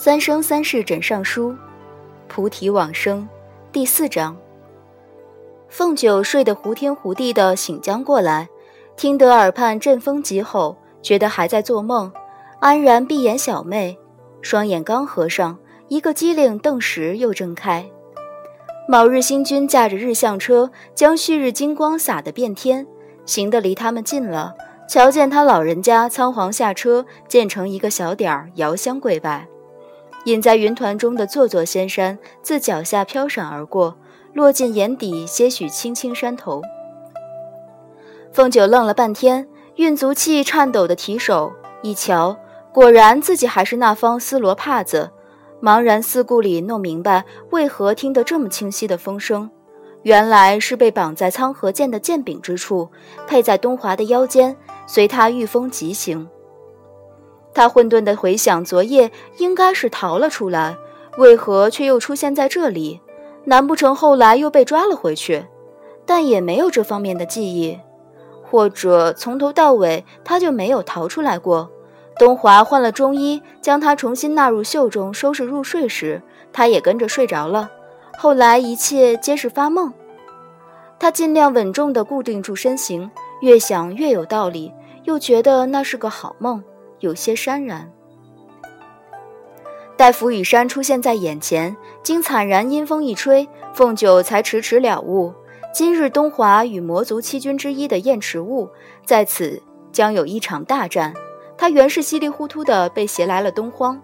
三生三世枕上书，菩提往生，第四章。凤九睡得胡天胡地的醒将过来，听得耳畔阵风急吼，觉得还在做梦，安然闭眼小寐，双眼刚合上，一个机灵顿时又睁开。卯日星君驾着日向车，将旭日金光洒得遍天，行得离他们近了，瞧见他老人家仓皇下车，建成一个小点儿，遥相跪拜。隐在云团中的座座仙山自脚下飘闪而过，落进眼底些许青青山头。凤九愣了半天，运足气，颤抖的提手一瞧，果然自己还是那方丝罗帕子。茫然四顾里弄明白为何听得这么清晰的风声，原来是被绑在苍河剑的剑柄之处，配在东华的腰间，随他御风疾行。他混沌地回想，昨夜应该是逃了出来，为何却又出现在这里？难不成后来又被抓了回去？但也没有这方面的记忆，或者从头到尾他就没有逃出来过。东华换了中医，将他重新纳入袖中，收拾入睡时，他也跟着睡着了。后来一切皆是发梦。他尽量稳重地固定住身形，越想越有道理，又觉得那是个好梦。有些潸然。待浮羽山出现在眼前，经惨然阴风一吹，凤九才迟迟了悟：今日东华与魔族七军之一的燕池雾在此将有一场大战。他原是稀里糊涂的被携来了东荒。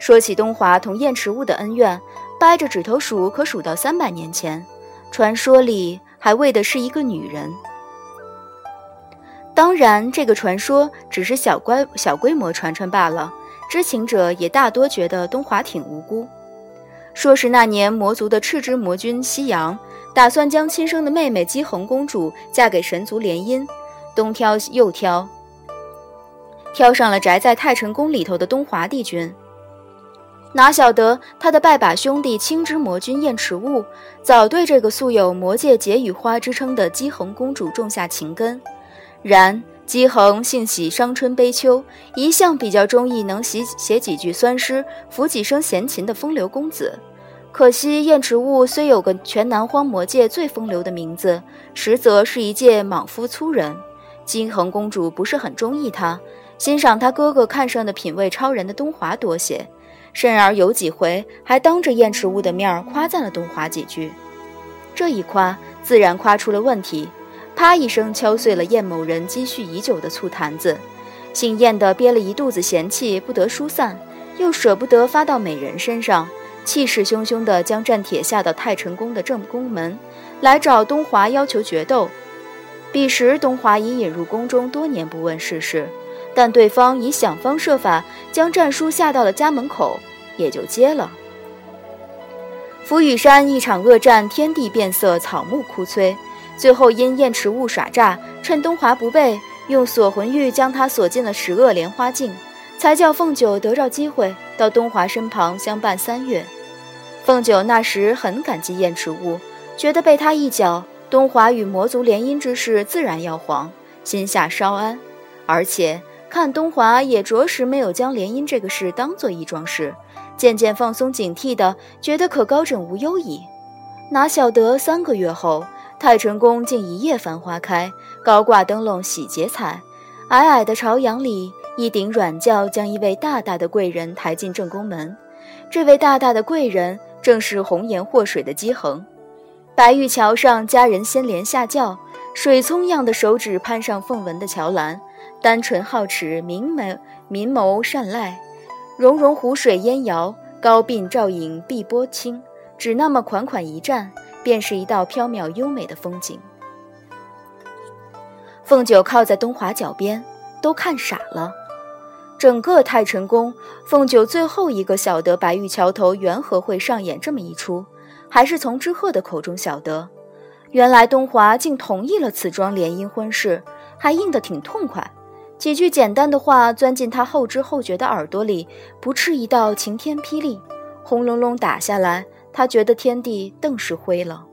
说起东华同燕池雾的恩怨，掰着指头数，可数到三百年前。传说里还为的是一个女人。当然，这个传说只是小规小规模传传罢了。知情者也大多觉得东华挺无辜。说是那年魔族的赤之魔君西阳，打算将亲生的妹妹姬恒公主嫁给神族联姻，东挑右挑，挑上了宅在太晨宫里头的东华帝君。哪晓得他的拜把兄弟青之魔君燕池雾，早对这个素有魔界解语花之称的姬恒公主种下情根。然姬恒性喜伤春悲秋，一向比较中意能写写几句酸诗、抚几声闲琴的风流公子。可惜燕池雾虽有个全南荒魔界最风流的名字，实则是一介莽夫粗人。姬恒公主不是很中意他，欣赏他哥哥看上的品味超人的东华多些，甚而有几回还当着燕池雾的面夸赞了东华几句。这一夸，自然夸出了问题。啪一声敲碎了燕某人积蓄已久的醋坛子，姓燕的憋了一肚子嫌弃，不得疏散，又舍不得发到美人身上，气势汹汹地将战帖下到太晨宫的正宫门，来找东华要求决斗。彼时东华已引入宫中多年，不问世事，但对方已想方设法将战书下到了家门口，也就接了。浮雨山一场恶战，天地变色，草木枯摧。最后因燕池雾耍诈，趁东华不备，用锁魂玉将他锁进了十恶莲花境，才叫凤九得着机会到东华身旁相伴三月。凤九那时很感激燕池雾，觉得被他一搅，东华与魔族联姻之事自然要黄，心下稍安。而且看东华也着实没有将联姻这个事当做一桩事，渐渐放松警惕的，觉得可高枕无忧矣。哪晓得三个月后。太晨宫竟一夜繁花开，高挂灯笼喜结彩。矮矮的朝阳里，一顶软轿将一位大大的贵人抬进正宫门。这位大大的贵人正是红颜祸水的姬恒。白玉桥上，佳人先莲下轿，水葱样的手指攀上凤纹的桥栏，丹唇皓齿，明眸明眸善睐，融融湖水烟摇，高鬓照影碧波清，只那么款款一站。便是一道飘渺优美的风景。凤九靠在东华脚边，都看傻了。整个太晨宫，凤九最后一个晓得白玉桥头缘何会上演这么一出，还是从知鹤的口中晓得。原来东华竟同意了此桩联姻婚事，还应得挺痛快。几句简单的话钻进他后知后觉的耳朵里，不啻一道晴天霹雳，轰隆隆打下来。他觉得天地顿时灰了。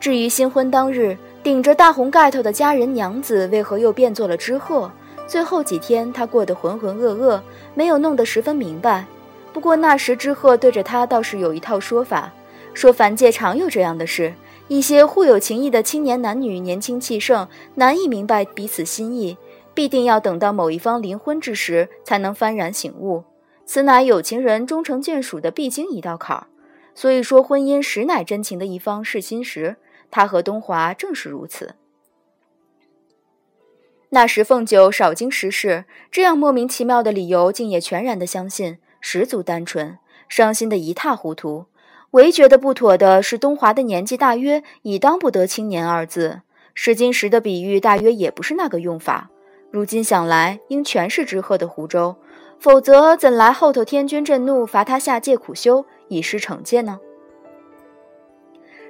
至于新婚当日顶着大红盖头的佳人娘子为何又变作了知鹤，最后几天他过得浑浑噩噩，没有弄得十分明白。不过那时知鹤对着他倒是有一套说法，说凡界常有这样的事：一些互有情谊的青年男女年轻气盛，难以明白彼此心意，必定要等到某一方临婚之时，才能幡然醒悟。此乃有情人终成眷属的必经一道坎儿。所以说，婚姻实乃真情的一方试心石，他和东华正是如此。那时凤九少经世事，这样莫名其妙的理由，竟也全然的相信。十足单纯，伤心的一塌糊涂。唯觉得不妥的是，东华的年纪大约已当不得青年二字。试金石的比喻大约也不是那个用法。如今想来，应全是知鹤的胡诌，否则怎来后头天君震怒，罚他下界苦修，以示惩戒呢？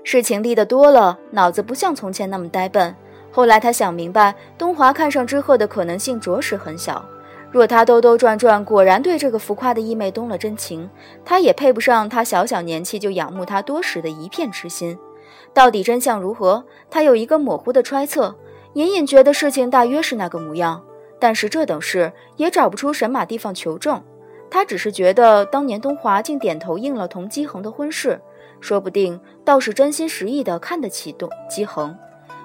事情历得多了，脑子不像从前那么呆笨。后来他想明白，东华看上知鹤的可能性着实很小。若他兜兜转转，果然对这个浮夸的义妹动了真情，他也配不上他小小年纪就仰慕她多时的一片痴心。到底真相如何？他有一个模糊的揣测，隐隐觉得事情大约是那个模样。但是这等事也找不出神马地方求证。他只是觉得当年东华竟点头应了同姬恒的婚事，说不定倒是真心实意的看得起东姬恒。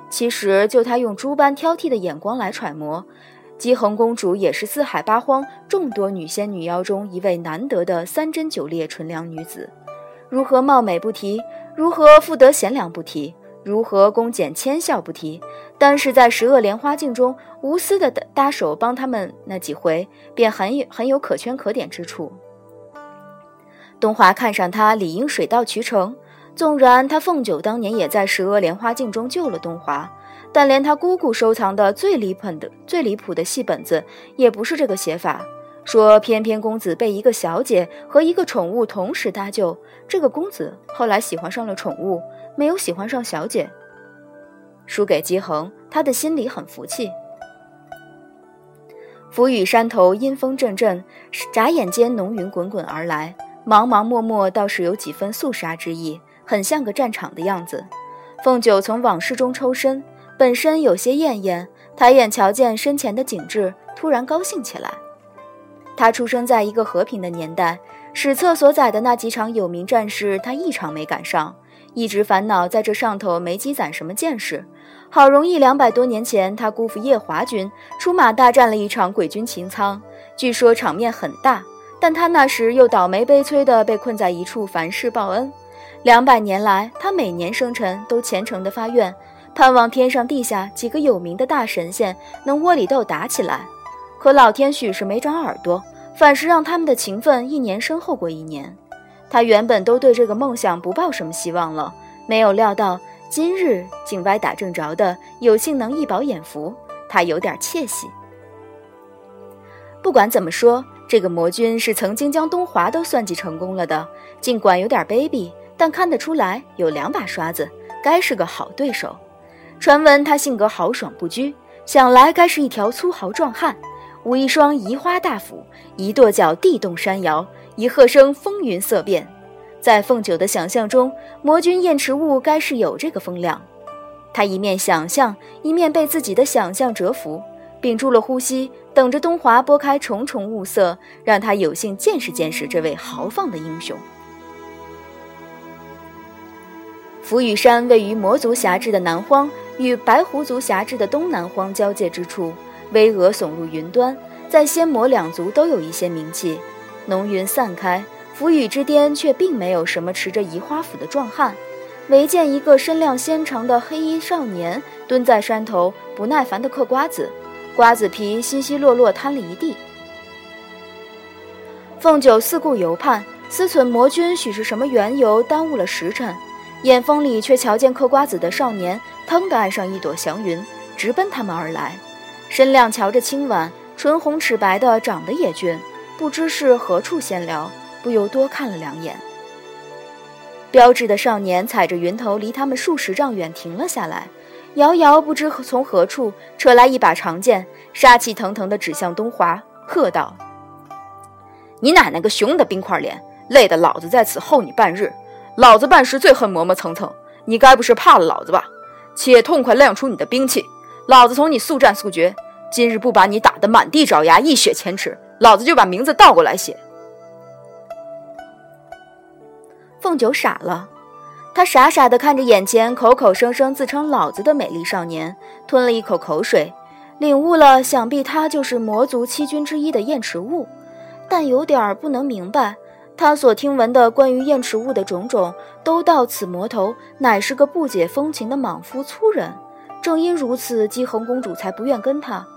其实就他用猪般挑剔的眼光来揣摩。姬恒公主也是四海八荒众多女仙女妖中一位难得的三贞九烈纯良女子，如何貌美不提，如何富德贤良不提，如何恭俭谦孝不提，但是在十恶莲花镜中无私的搭手帮他们那几回，便很有很有可圈可点之处。东华看上他理应水到渠成，纵然他凤九当年也在十恶莲花镜中救了东华。但连他姑姑收藏的最离谱的、最离谱的戏本子，也不是这个写法。说偏偏公子被一个小姐和一个宠物同时搭救，这个公子后来喜欢上了宠物，没有喜欢上小姐。输给姬恒，他的心里很服气。浮雨山头阴风阵阵，眨眼间浓云滚滚而来，茫茫漠漠，倒是有几分肃杀之意，很像个战场的样子。凤九从往事中抽身。本身有些艳艳，抬眼瞧见身前的景致，突然高兴起来。他出生在一个和平的年代，史册所载的那几场有名战事，他一场没赶上，一直烦恼在这上头没积攒什么见识。好容易两百多年前，他姑父夜华军出马大战了一场鬼军秦苍，据说场面很大，但他那时又倒霉悲催的被困在一处凡事报恩。两百年来，他每年生辰都虔诚的发愿。盼望天上地下几个有名的大神仙能窝里斗打起来，可老天许是没长耳朵，反是让他们的情分一年深厚过一年。他原本都对这个梦想不抱什么希望了，没有料到今日竟歪打正着的有幸能一饱眼福，他有点窃喜。不管怎么说，这个魔君是曾经将东华都算计成功了的，尽管有点卑鄙，但看得出来有两把刷子，该是个好对手。传闻他性格豪爽不拘，想来该是一条粗豪壮汉，舞一双移花大斧，一跺脚地动山摇，一喝声风云色变。在凤九的想象中，魔君燕池雾该是有这个风量。他一面想象，一面被自己的想象折服，屏住了呼吸，等着东华拨开重重雾色，让他有幸见识见识这位豪放的英雄。浮羽山位于魔族辖制的南荒。与白狐族辖制的东南荒交界之处，巍峨耸入云端，在仙魔两族都有一些名气。浓云散开，浮雨之巅却并没有什么持着移花斧的壮汉，唯见一个身量纤长的黑衣少年蹲在山头，不耐烦地嗑瓜子，瓜子皮稀稀落落摊了一地。凤九四顾游盼，思忖魔君许是什么缘由耽误了时辰。眼风里却瞧见嗑瓜子的少年，腾地按上一朵祥云，直奔他们而来。身量瞧着轻婉，唇红齿白的，长得也俊，不知是何处闲聊，不由多看了两眼。标致的少年踩着云头，离他们数十丈远停了下来，遥遥不知从何处扯来一把长剑，杀气腾腾地指向东华，喝道：“你奶奶个熊的冰块脸，累得老子在此候你半日。”老子办事最恨磨磨蹭蹭，你该不是怕了老子吧？且痛快亮出你的兵器，老子同你速战速决。今日不把你打得满地找牙、一雪前耻，老子就把名字倒过来写。”凤九傻了，他傻傻地看着眼前口口声声自称老子的美丽少年，吞了一口口水，领悟了，想必他就是魔族七君之一的燕池雾，但有点不能明白，他所听闻的关于燕池雾的种种，都到此魔头乃是个不解风情的莽夫粗人，正因如此，姬恒公主才不愿跟他，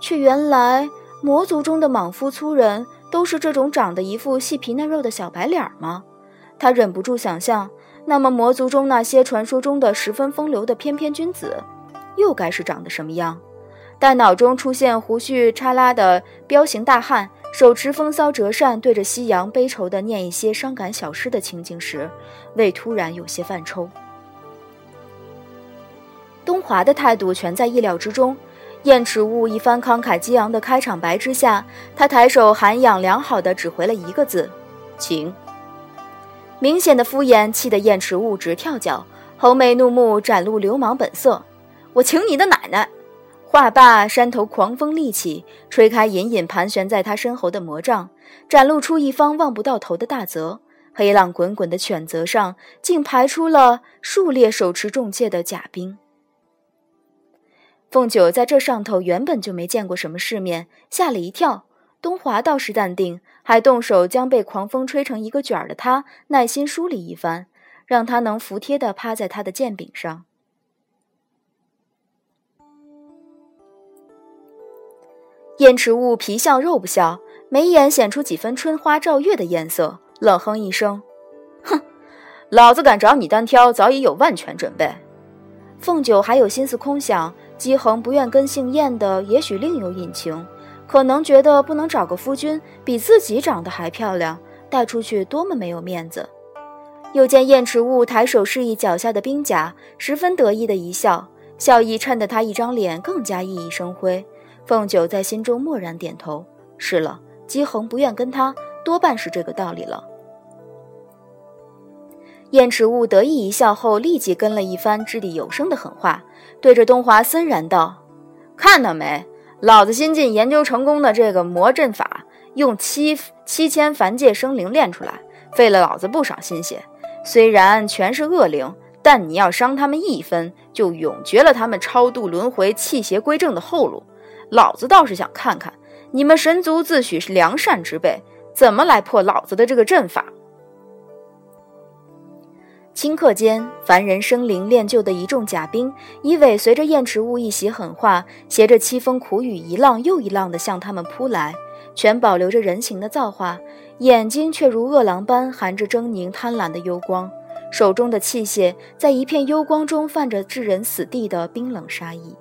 却原来魔族中的莽夫粗人都是这种长得一副细皮嫩肉的小白脸吗？他忍不住想象，那么魔族中那些传说中的十分风流的翩翩君子，又该是长得什么样？待脑中出现胡须插拉的彪形大汉，手持风骚折扇，对着夕阳悲愁地念一些伤感小诗的情景时，胃突然有些犯抽。东华的态度全在意料之中。燕池雾一番慷慨激昂的开场白之下，他抬手涵养良好的只回了一个字：“请。”明显的敷衍，气得燕池雾直跳脚，横眉怒目，展露流氓本色。我请你的奶奶！话罢，山头狂风立起，吹开隐隐盘旋在他身后的魔杖，展露出一方望不到头的大泽。黑浪滚滚的犬泽上，竟排出了数列手持重剑的甲兵。凤九在这上头原本就没见过什么世面，吓了一跳。东华倒是淡定，还动手将被狂风吹成一个卷儿的他耐心梳理一番，让他能服帖地趴在他的剑柄上。燕池雾皮笑肉不笑，眉眼显出几分春花照月的艳色，冷哼一声：“哼，老子敢找你单挑，早已有万全准备。”凤九还有心思空想，姬恒不愿跟姓燕的，也许另有隐情。可能觉得不能找个夫君比自己长得还漂亮，带出去多么没有面子。又见燕池雾抬手示意脚下的兵甲，十分得意的一笑，笑意衬得他一张脸更加熠熠生辉。凤九在心中默然点头，是了，姬恒不愿跟他，多半是这个道理了。燕池雾得意一笑后，立即跟了一番掷地有声的狠话，对着东华森然道：“看到没？”老子新近研究成功的这个魔阵法，用七七千凡界生灵练出来，费了老子不少心血。虽然全是恶灵，但你要伤他们一分，就永绝了他们超度轮回、弃邪归正的后路。老子倒是想看看，你们神族自诩是良善之辈，怎么来破老子的这个阵法。顷刻间，凡人生灵练就的一众甲兵，已尾随着燕池雾一袭狠话，携着凄风苦雨，一浪又一浪地向他们扑来，全保留着人形的造化，眼睛却如饿狼般含着狰狞贪婪的幽光，手中的器械在一片幽光中泛着置人死地的冰冷杀意。